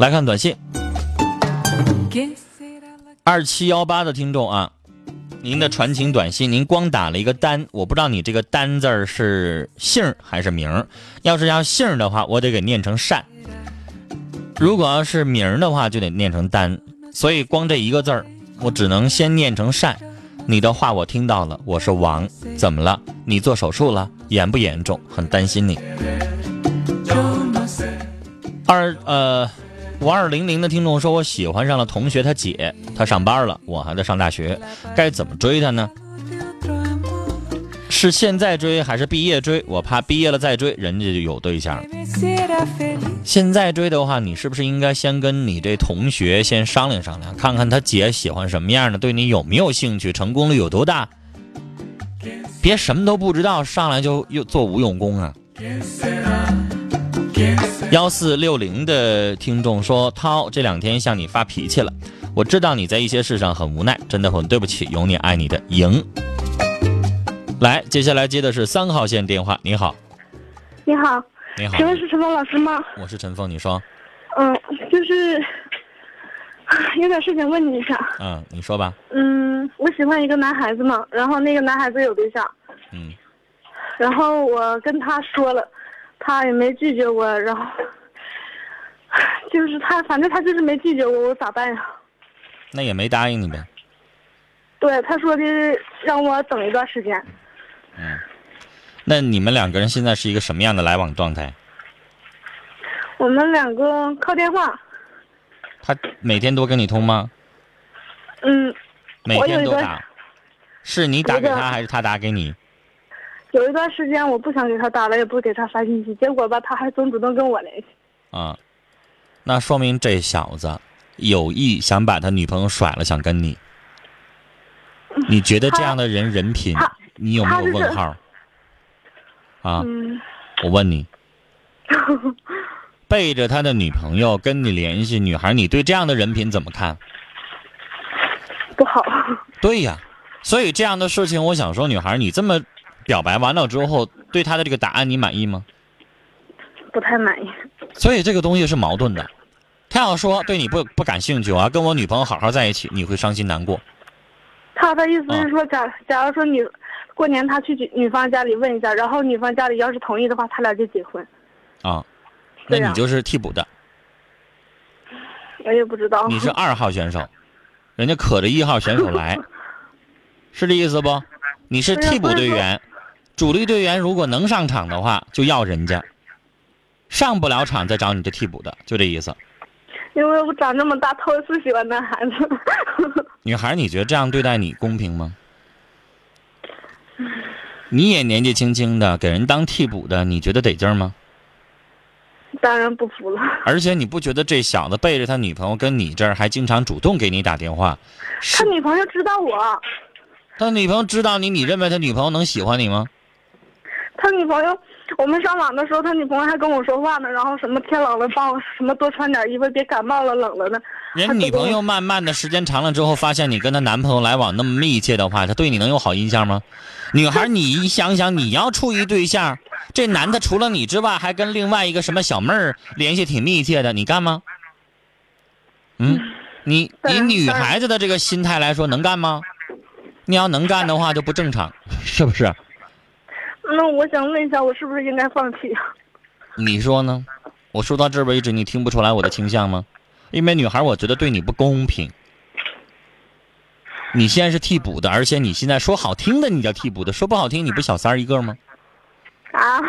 来看短信，二七幺八的听众啊，您的传情短信，您光打了一个单，我不知道你这个单字儿是姓还是名儿。要是要姓的话，我得给念成善；如果要是名儿的话，就得念成单。所以光这一个字儿，我只能先念成善。你的话我听到了，我是王，怎么了？你做手术了？严不严重？很担心你。二呃。五二零零的听众说：“我喜欢上了同学他姐，他上班了，我还在上大学，该怎么追他呢？是现在追还是毕业追？我怕毕业了再追，人家就有对象。现在追的话，你是不是应该先跟你这同学先商量商量，看看他姐喜欢什么样的，对你有没有兴趣，成功率有多大？别什么都不知道，上来就又做无用功啊！”幺四六零的听众说：“涛这两天向你发脾气了，我知道你在一些事上很无奈，真的很对不起。有你爱你的赢。”来，接下来接的是三号线电话。你好，你好，你好，请问是陈峰老师吗？我是陈峰，你说。嗯，就是有点事情问你一下。嗯，你说吧。嗯，我喜欢一个男孩子嘛，然后那个男孩子有对象。嗯。然后我跟他说了。他也没拒绝我，然后 就是他，反正他就是没拒绝我，我咋办呀？那也没答应你呗。对，他说的让我等一段时间。嗯，那你们两个人现在是一个什么样的来往状态？我们两个靠电话。他每天都跟你通吗？嗯。每天都打。是你打给他还是他打给你？有一段时间我不想给他打了，也不给他发信息，结果吧，他还总主动跟我联系。啊，那说明这小子有意想把他女朋友甩了，想跟你。你觉得这样的人人品，你有没有问号？啊，我问你，背着他的女朋友跟你联系，女孩，你对这样的人品怎么看？不好。对呀，所以这样的事情，我想说，女孩，你这么。表白完了之后，对他的这个答案你满意吗？不太满意。所以这个东西是矛盾的。他要说对你不不感兴趣，我要跟我女朋友好好在一起，你会伤心难过。他的意思是说，假假如说你过年他去女方家里问一下，然后女方家里要是同意的话，他俩就结婚。啊，那你就是替补的。我也不知道。你是 二号选手，人家可着一号选手来，是这意思不？你是替补队员。主力队员如果能上场的话，就要人家；上不了场再找你这替补的，就这意思。因为我长这么大头一次喜欢男孩子。女孩，你觉得这样对待你公平吗？你也年纪轻轻的，给人当替补的，你觉得得劲吗？当然不服了。而且你不觉得这小子背着他女朋友跟你这儿还经常主动给你打电话？他女朋友知道我。他女朋友知道你，你认为他女朋友能喜欢你吗？他女朋友，我们上网的时候，他女朋友还跟我说话呢，然后什么天冷了帮我什么多穿点衣服，别感冒了，冷了呢。人女朋友慢慢的时间长了之后，发现你跟她男朋友来往那么密切的话，她对你能有好印象吗？女孩，你想想，你要处一对象，这男的除了你之外，还跟另外一个什么小妹儿联系挺密切的，你干吗？嗯，你以女孩子的这个心态来说，能干吗？你要能干的话，就不正常，是不是？那我想问一下，我是不是应该放弃？你说呢？我说到这为止，你听不出来我的倾向吗？因为女孩，我觉得对你不公平。你现在是替补的，而且你现在说好听的你叫替补的，说不好听你不小三儿一个吗？啊？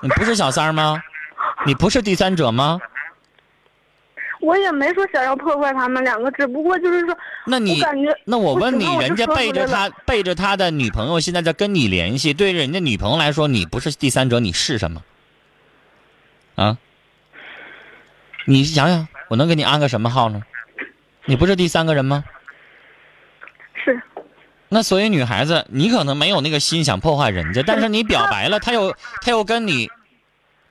你不是小三儿吗？你不是第三者吗？我也没说想要破坏他们两个，只不过就是说，那你那我问你，人家背着他背着他的女朋友现在在跟你联系，对人家女朋友来说，你不是第三者，你是什么？啊？你想想，我能给你安个什么号呢？你不是第三个人吗？是，那所以女孩子，你可能没有那个心想破坏人家，但是你表白了，他又他又跟你，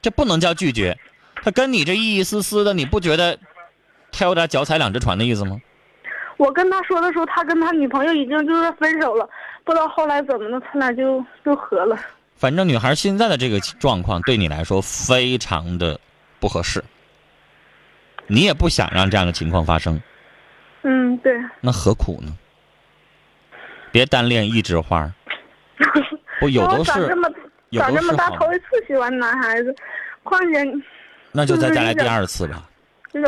这不能叫拒绝，他跟你这一一丝丝的，你不觉得他有点脚踩两只船的意思吗？我跟他说的时候，他跟他女朋友已经就是分手了，不知道后来怎么的，他俩就就和了。反正女孩现在的这个状况对你来说非常的不合适，你也不想让这样的情况发生，嗯，对。那何苦呢？别单恋一枝花，不有都是长这么长这么大头一次喜欢男孩子，况且那就再再来第二次吧，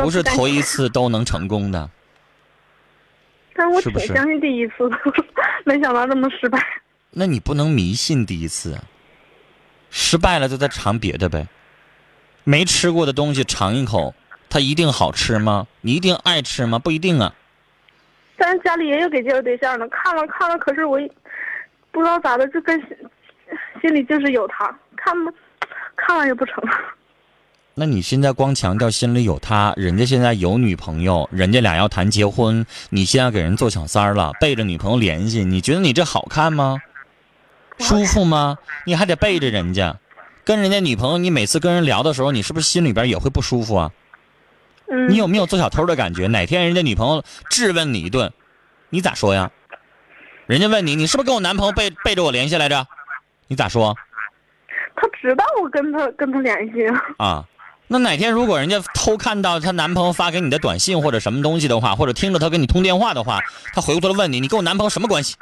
不是头一次都能成功的。但我挺相信第一次的，没想到这么失败。那你不能迷信第一次啊，失败了就再尝别的呗。没吃过的东西尝一口，它一定好吃吗？你一定爱吃吗？不一定啊。但是家里也有给介绍对象的，看了看了，可是我不知道咋的，就跟心心里就是有他，看吧，看了也不成。那你现在光强调心里有他，人家现在有女朋友，人家俩要谈结婚，你现在给人做小三儿了，背着女朋友联系，你觉得你这好看吗？舒服吗？你还得背着人家，跟人家女朋友，你每次跟人聊的时候，你是不是心里边也会不舒服啊？嗯，你有没有做小偷的感觉？哪天人家女朋友质问你一顿，你咋说呀？人家问你，你是不是跟我男朋友背背着我联系来着？你咋说他知道我跟他跟他联系，啊？那哪天如果人家偷看到她男朋友发给你的短信或者什么东西的话，或者听着她跟你通电话的话，她回过头来问你，你跟我男朋友什么关系？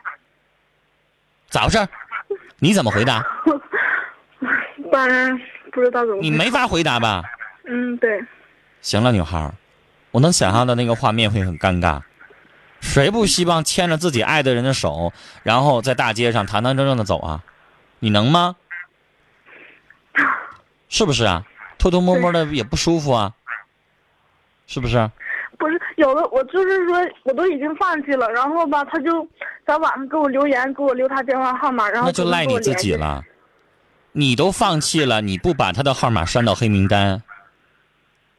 咋回事？你怎么回答？当然不知道怎么。你没法回答吧？嗯，对，行了，女孩，我能想象到那个画面会很尴尬。谁不希望牵着自己爱的人的手，然后在大街上堂堂正正的走啊？你能吗？是不是啊？偷偷摸摸的也不舒服啊，是不是？不是有的，我就是说我都已经放弃了，然后吧，他就在网上给我留言，给我留他电话号码，然后那就赖你自己了。了。你都放弃了，你不把他的号码删到黑名单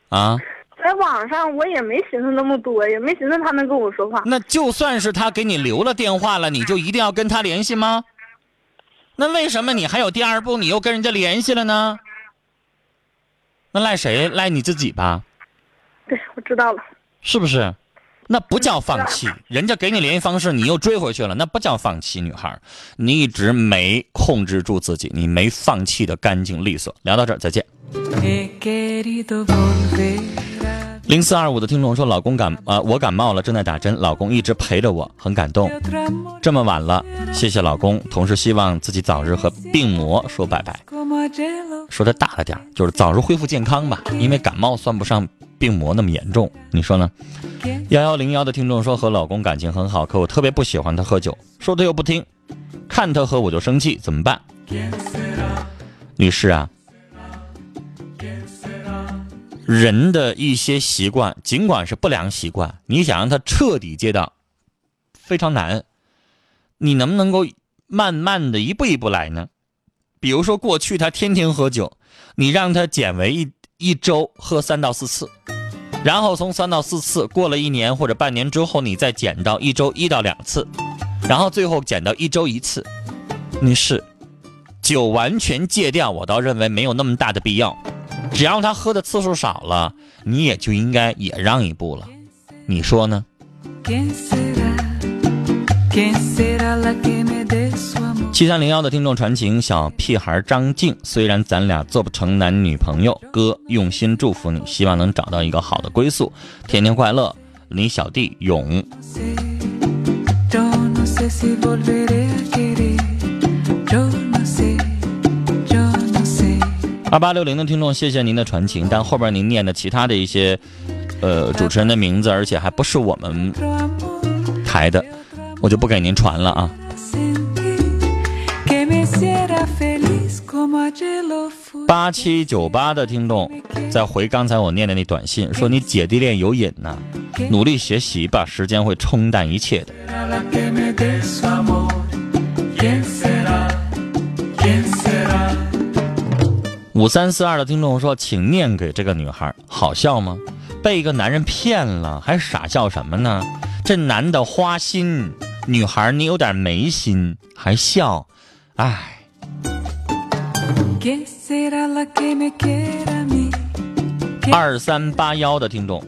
啊？在网上我也没寻思那么多，也没寻思他能跟我说话。那就算是他给你留了电话了，你就一定要跟他联系吗？那为什么你还有第二步，你又跟人家联系了呢？那赖谁？赖你自己吧，对，我知道了。是不是？那不叫放弃，人家给你联系方式，你又追回去了，那不叫放弃，女孩，你一直没控制住自己，你没放弃的干净利索。聊到这儿，再见。零四二五的听众说，老公感啊、我感冒了，正在打针，老公一直陪着我，很感动。这么晚了，谢谢老公，同时希望自己早日和病魔说拜拜。说的大了点，就是早日恢复健康吧，因为感冒算不上病魔那么严重，你说呢？幺幺零幺的听众说和老公感情很好，可我特别不喜欢他喝酒，说他又不听，看他喝我就生气，怎么办？女士啊，人的一些习惯，尽管是不良习惯，你想让他彻底戒掉，非常难。你能不能够慢慢的一步一步来呢？比如说过去他天天喝酒，你让他减为一一周喝三到四次，然后从三到四次过了一年或者半年之后，你再减到一周一到两次，然后最后减到一周一次。你是，酒完全戒掉，我倒认为没有那么大的必要。只要他喝的次数少了，你也就应该也让一步了。你说呢？七三零幺的听众传情，小屁孩张静，虽然咱俩做不成男女朋友，哥用心祝福你，希望能找到一个好的归宿，天天快乐。你小弟勇，二八六零的听众，谢谢您的传情，但后边您念的其他的一些，呃，主持人的名字，而且还不是我们台的，我就不给您传了啊。八七九八的听众在回刚才我念的那短信，说你姐弟恋有瘾呐、努力学习吧，时间会冲淡一切的。五三四二的听众说，请念给这个女孩，好笑吗？被一个男人骗了，还傻笑什么呢？这男的花心，女孩你有点没心，还笑，唉。二三八幺的听众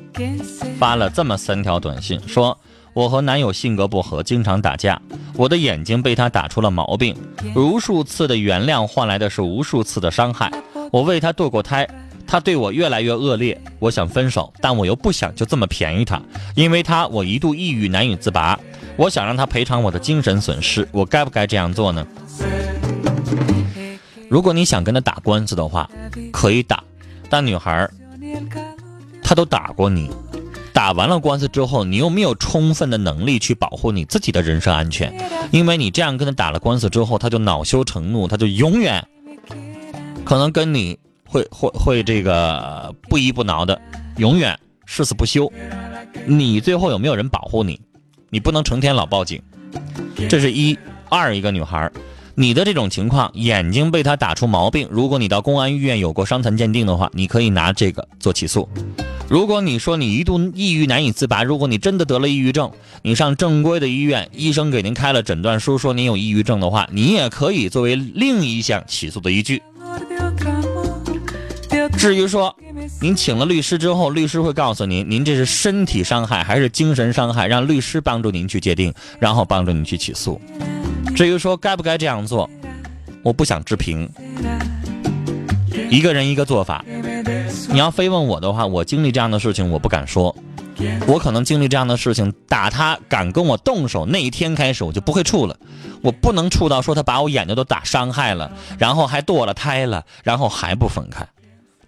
发了这么三条短信，说我和男友性格不合，经常打架，我的眼睛被他打出了毛病，无数次的原谅换来的是无数次的伤害。我为他堕过胎，他对我越来越恶劣，我想分手，但我又不想就这么便宜他，因为他我一度抑郁难以自拔，我想让他赔偿我的精神损失，我该不该这样做呢？如果你想跟他打官司的话，可以打，但女孩儿他都打过你，打完了官司之后，你又没有充分的能力去保护你自己的人身安全，因为你这样跟他打了官司之后，他就恼羞成怒，他就永远可能跟你会会会这个不依不挠的，永远誓死不休。你最后有没有人保护你？你不能成天老报警，这是一二一个女孩。你的这种情况，眼睛被他打出毛病，如果你到公安医院有过伤残鉴定的话，你可以拿这个做起诉。如果你说你一度抑郁难以自拔，如果你真的得了抑郁症，你上正规的医院，医生给您开了诊断书，说您有抑郁症的话，你也可以作为另一项起诉的依据。至于说您请了律师之后，律师会告诉您，您这是身体伤害还是精神伤害，让律师帮助您去界定，然后帮助您去起诉。至于说该不该这样做，我不想置评，一个人一个做法。你要非问我的话，我经历这样的事情，我不敢说。我可能经历这样的事情，打他敢跟我动手那一天开始，我就不会处了。我不能处到说他把我眼睛都打伤害了，然后还堕了胎了，然后还不分开。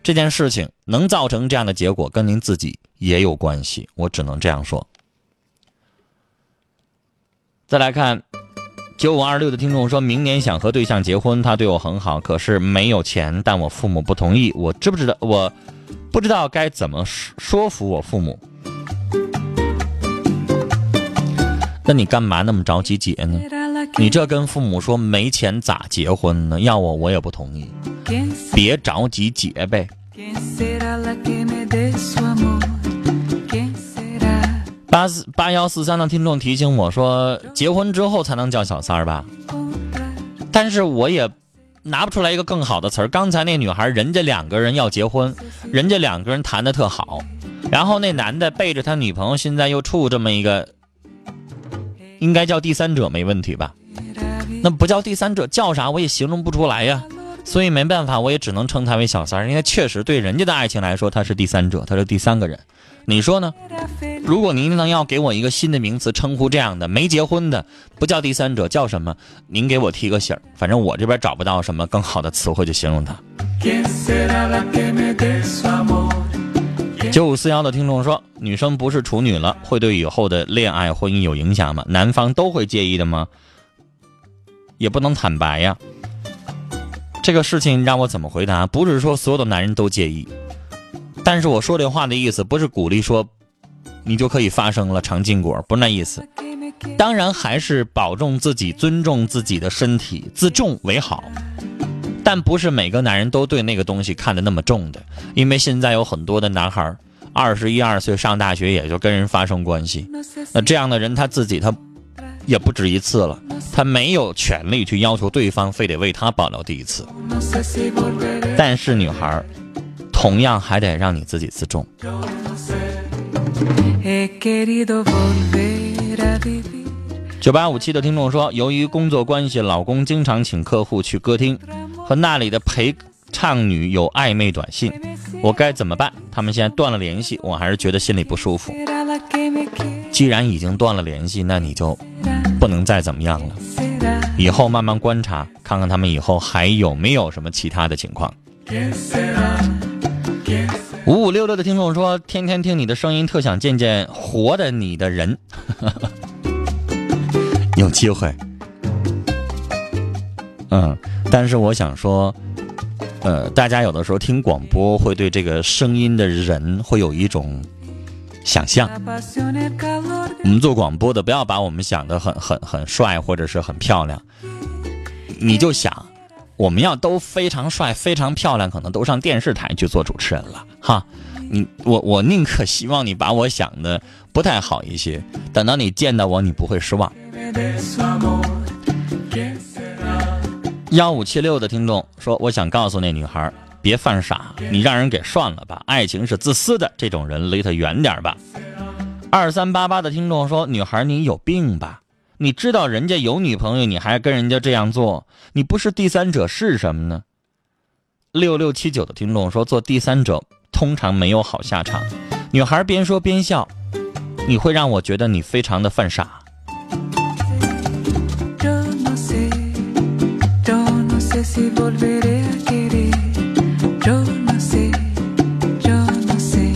这件事情能造成这样的结果，跟您自己也有关系。我只能这样说。再来看九五二六的听众说，明年想和对象结婚，他对我很好，可是没有钱，但我父母不同意。我知不知道？我不知道该怎么说说服我父母。那你干嘛那么着急结呢？你这跟父母说没钱咋结婚呢？要我我也不同意。别着急结呗。八四八幺四三的听众提醒我说，结婚之后才能叫小三儿吧？但是我也拿不出来一个更好的词儿。刚才那女孩，人家两个人要结婚，人家两个人谈的特好，然后那男的背着他女朋友，现在又处这么一个，应该叫第三者没问题吧？那不叫第三者，叫啥我也形容不出来呀。所以没办法，我也只能称他为小三儿，因为确实对人家的爱情来说，他是第三者，他是第三个人。你说呢？如果您能要给我一个新的名词称呼这样的没结婚的，不叫第三者，叫什么？您给我提个醒儿，反正我这边找不到什么更好的词汇去形容他。九五四幺的听众说，女生不是处女了，会对以后的恋爱婚姻有影响吗？男方都会介意的吗？也不能坦白呀。这个事情让我怎么回答？不是说所有的男人都介意，但是我说这话的意思不是鼓励说，你就可以发生了尝禁果，不是那意思。当然还是保重自己，尊重自己的身体，自重为好。但不是每个男人都对那个东西看得那么重的，因为现在有很多的男孩，二十一二岁上大学也就跟人发生关系。那这样的人他自己他也不止一次了，他没有权利去要求对方非得为他保留第一次。但是女孩儿，同样还得让你自己自重。九八五七的听众说，由于工作关系，老公经常请客户去歌厅，和那里的陪唱女有暧昧短信，我该怎么办？他们现在断了联系，我还是觉得心里不舒服。既然已经断了联系，那你就不能再怎么样了。以后慢慢观察，看看他们以后还有没有什么其他的情况。五五六六的听众说，天天听你的声音，特想见见活的你的人。有机会，嗯，但是我想说，呃，大家有的时候听广播会对这个声音的人会有一种想象。我们做广播的，不要把我们想的很很很帅或者是很漂亮，你就想，我们要都非常帅、非常漂亮，可能都上电视台去做主持人了哈。你我我宁可希望你把我想的不太好一些，等到你见到我，你不会失望。幺五七六的听众说：“我想告诉那女孩，别犯傻，你让人给涮了吧。爱情是自私的，这种人离他远点吧。”二三八八的听众说：“女孩，你有病吧？你知道人家有女朋友，你还跟人家这样做，你不是第三者是什么呢？”六六七九的听众说：“做第三者通常没有好下场。”女孩边说边笑，你会让我觉得你非常的犯傻。Si volveré a querer. Yo no sé, yo no sé.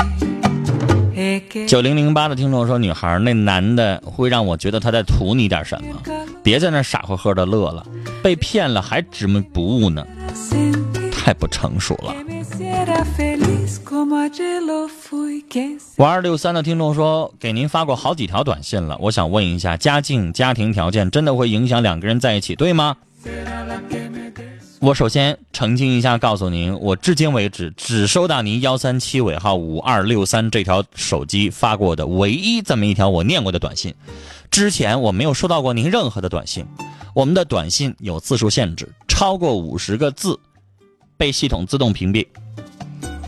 九零零八的听众说：“女孩，那男的会让我觉得他在图你点什么，别在那傻呵呵的乐了，被骗了还执迷不悟呢，太不成熟了。que me hiciera feliz como ayer lo fui. ¿Quién 五二六三的听众说：“给您发过好几条短信了，我想问一下，家境、家庭条件真的会影响两个人在一起，对吗？”我首先澄清一下，告诉您，我至今为止只收到您幺三七尾号五二六三这条手机发过的唯一这么一条我念过的短信，之前我没有收到过您任何的短信。我们的短信有字数限制，超过五十个字被系统自动屏蔽。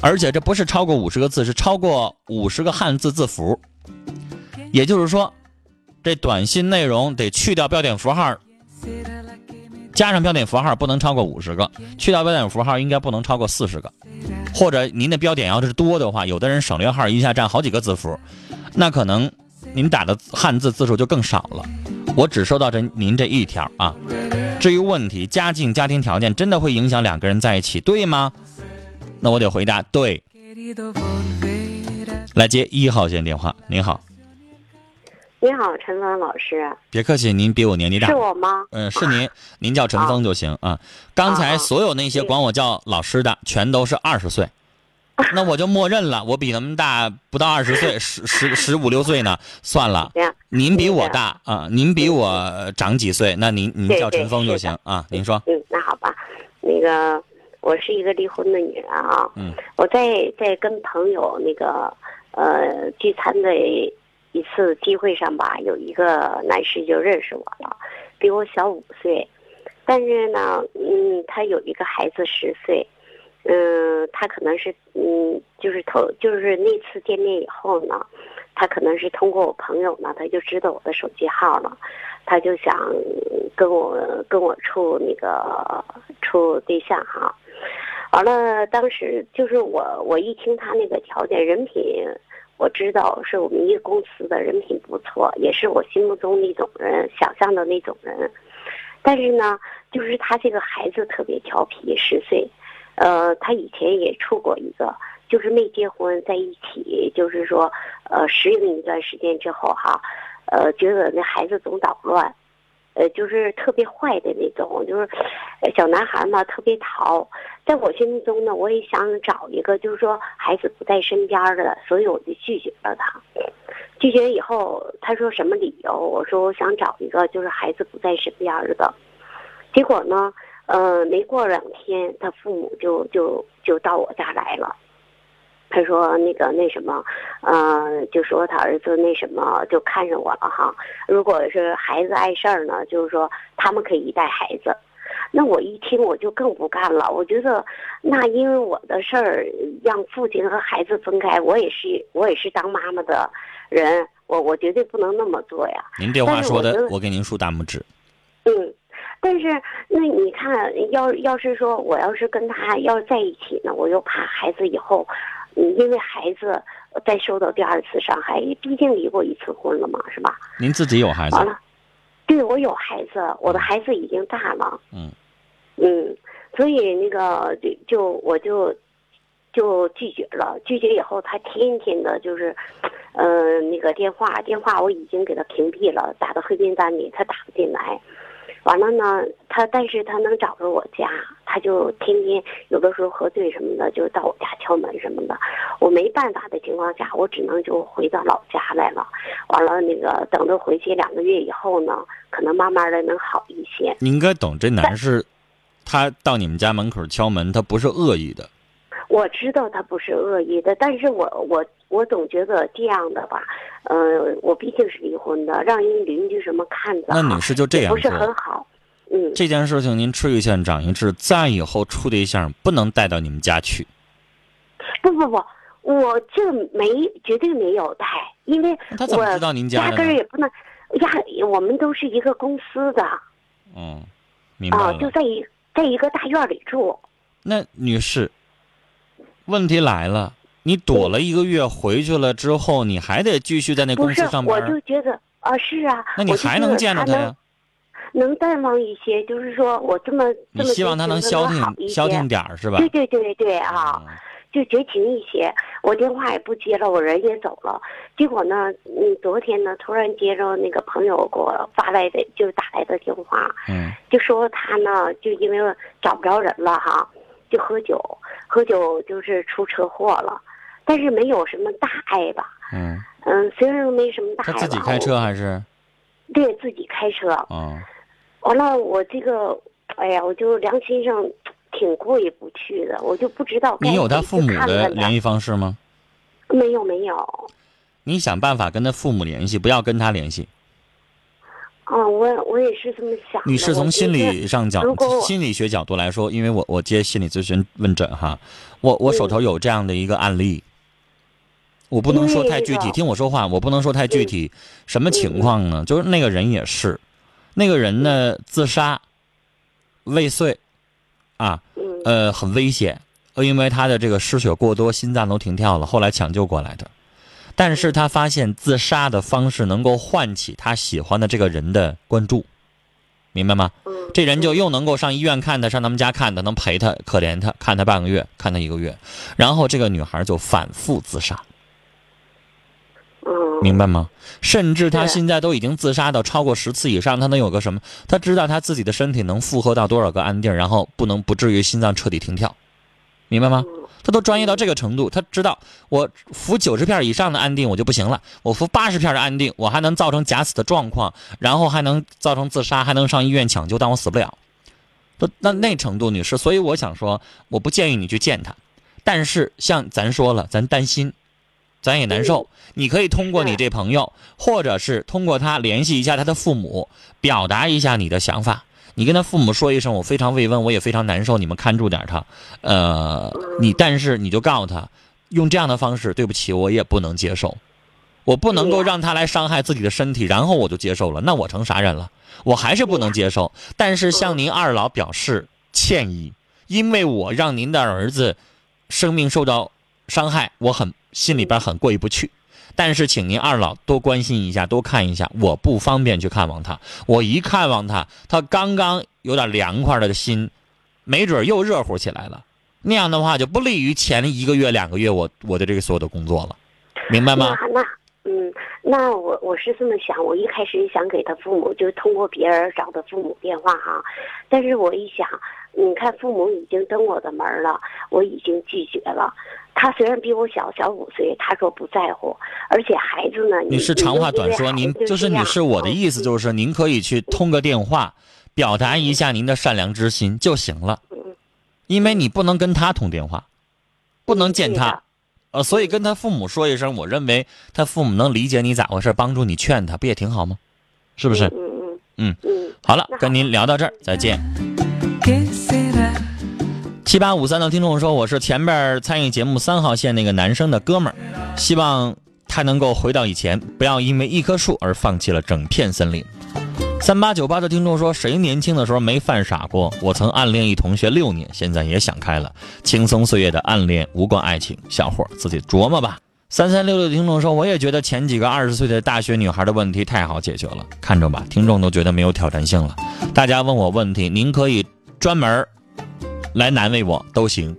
而且这不是超过五十个字，是超过五十个汉字字符。也就是说，这短信内容得去掉标点符号，加上标点符号不能超过五十个，去掉标点符号应该不能超过四十个。或者您的标点要是多的话，有的人省略号一下占好几个字符，那可能您打的汉字字数就更少了。我只收到这您这一条啊。至于问题，家境、家庭条件真的会影响两个人在一起，对吗？那我得回答对。来接一号线电话，您好，你好，陈峰老师，别客气，您比我年纪大是。我吗？嗯，是您，您叫陈峰就行啊。刚才啊所有那些管我叫老师的，全都是二十岁，那我就默认了，我比他们大不到二十岁，十十十五六岁呢。算了，您比我大啊，您比我长几岁，那您您叫陈峰就行啊。您说，嗯，那好吧，那个我是一个离婚的女人啊，嗯，我在在跟朋友那个呃聚餐的一次机会上吧，有一个男士就认识我了，比我小五岁，但是呢，嗯，他有一个孩子十岁，嗯，他可能是嗯，就是头就是那次见面以后呢，他可能是通过我朋友呢，他就知道我的手机号了，他就想跟我跟我处那个处对象哈。完了，当时就是我，我一听他那个条件，人品，我知道是我们一个公司的人品不错，也是我心目中那种人，想象的那种人。但是呢，就是他这个孩子特别调皮，十岁，呃，他以前也处过一个，就是没结婚，在一起，就是说，呃，适应一段时间之后哈，呃，觉得那孩子总捣乱，呃，就是特别坏的那种，就是小男孩嘛，特别淘。在我心目中呢，我也想找一个，就是说孩子不在身边的，所以我就拒绝了他。拒绝以后，他说什么理由？我说我想找一个就是孩子不在身边的。结果呢，呃，没过两天，他父母就就就到我家来了。他说那个那什么，呃，就说他儿子那什么就看上我了哈。如果是孩子碍事儿呢，就是说他们可以带孩子。那我一听我就更不干了，我觉得那因为我的事儿让父亲和孩子分开，我也是我也是当妈妈的人，我我绝对不能那么做呀。您这话说的我给您竖大拇指。嗯，但是那你看，要要是说我要是跟他要是在一起呢，我又怕孩子以后，嗯，因为孩子再受到第二次伤害，毕竟离过一次婚了嘛，是吧？您自己有孩子完？了，对我有孩子，我的孩子已经大了，嗯嗯，所以那个就就我就就拒绝了。拒绝以后，他天天的就是，呃，那个电话电话我已经给他屏蔽了，打到黑名单里，他打不进来。完了呢，他但是他能找着我家，他就天天有的时候喝醉什么的，就到我家敲门什么的。我没办法的情况下，我只能就回到老家来了。完了，那个等着回去两个月以后呢，可能慢慢的能好一些。你应该懂，这男士，他到你们家门口敲门，他不是恶意的。我知道他不是恶意的，但是我我我总觉得这样的吧，呃，我毕竟是离婚的，让人邻居什么看着，那女士就这样不是很好。嗯，这件事情您吃一堑长一智，再以后处对象不能带到你们家去。不不不，我这没绝对没有带，因为他怎么我知道您家压根儿？也不能，压我们都是一个公司的嗯，明白啊，就在一在一个大院里住。那女士，问题来了，你躲了一个月回去了之后，你还得继续在那公司上，我班我，就觉得啊，是啊，那你还能见着他呀？能淡忘一些，就是说我这么这么你希望他能消停消停点儿是吧？对对对对啊，嗯就绝情一些。我电话也不接了，我人也走了。结果呢，嗯，昨天呢，突然接着那个朋友给我发来的，就打来的电话，嗯就说他呢，就因为找不着人了哈，就喝酒，喝酒就是出车祸了，但是没有什么大碍吧。嗯，嗯，虽然没什么大碍吧，他自己开车还是？对自己开车。嗯，完了，我这个，哎呀，我就良心上挺过意不去的，我就不知道你有他父母的联系方式吗？没有没有，你想办法跟他父母联系，不要跟他联系。啊，我我也是这么想的。女士，从心理上角如果我心理学角度来说，因为我我接心理咨询问诊哈，我我手头有这样的一个案例，我不能说太具体，听我说话，我不能说太具体。什么情况呢？就是那个人也是，那个人呢自杀未遂，啊，嗯呃，很危险，呃因为他的这个失血过多，心脏都停跳了，后来抢救过来的。但是他发现自杀的方式能够唤起他喜欢的这个人的关注，明白吗？嗯，这人就又能够上医院看他，上他们家看他，能陪他，可怜他，看他半个月，看他一个月，然后这个女孩就反复自杀，嗯明白吗？甚至他现在都已经自杀到超过十次以上，他能有个什么？他知道他自己的身体能负荷到多少个安定，然后不能不至于心脏彻底停跳，明白吗？他都专业到这个程度，他知道我服九十片以上的安定我就不行了，我服八十片的安定，我还能造成假死的状况，然后还能造成自杀，还能上医院抢救，但我死不了。都那那程度，女士，所以我想说，我不建议你去见他，但是像咱说了，咱担心，咱也难受。你可以通过你这朋友，或者是通过他联系一下他的父母，表达一下你的想法。你跟他父母说一声，我非常慰问，我也非常难受，你们看住点他。呃，你但是你就告诉他，用这样的方式，对不起，我也不能接受，我不能够让他来伤害自己的身体，然后我就接受了，那我成啥人了？我还是不能接受。但是向您二老表示歉意，因为我让您的儿子生命受到伤害，我很心里边很过意不去。但是，请您二老多关心一下，多看一下。我不方便去看望他，我一看望他，他刚刚有点凉快的心，没准又热乎起来了。那样的话就不利于前一个月、两个月我我的这个所有的工作了，明白吗？那嗯，那我我是这么想，我一开始想给他父母，就是通过别人找他父母电话哈，但是我一想，你看父母已经登我的门了，我已经拒绝了。他虽然比我小小五岁，他说不在乎，而且孩子呢，女士，长话短说，您就是女士，我的意思就是是，您可以去通个电话，表达一下您的善良之心就行了，因为你不能跟他通电话，不能见他，呃，所以跟他父母说一声，我认为他父母能理解你咋回事，帮助你劝他，不也挺好吗？是不是？嗯嗯嗯嗯，好了，跟您聊到这儿，再见。七八五三的听众说，我是前边参与节目三号线那个男生的哥们儿，希望他能够回到以前，不要因为一棵树而放弃了整片森林。三八九八的听众说，谁年轻的时候没犯傻过？我曾暗恋一同学六年，现在也想开了，轻松岁月的暗恋无关爱情，小伙儿自己琢磨吧。三三六六的听众说，我也觉得前几个二十岁的大学女孩的问题太好解决了，看着吧，听众都觉得没有挑战性了。大家问我问题，您可以专门儿来难为我都行，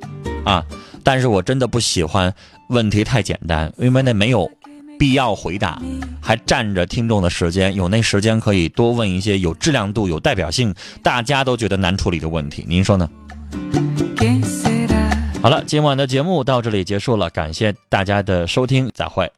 啊，但是我真的不喜欢问题太简单，因为那没有必要回答，还占着听众的时间。有那时间可以多问一些有质量度、有代表性，大家都觉得难处理的问题。您说呢？好了，今晚的节目到这里结束了，感谢大家的收听，再会。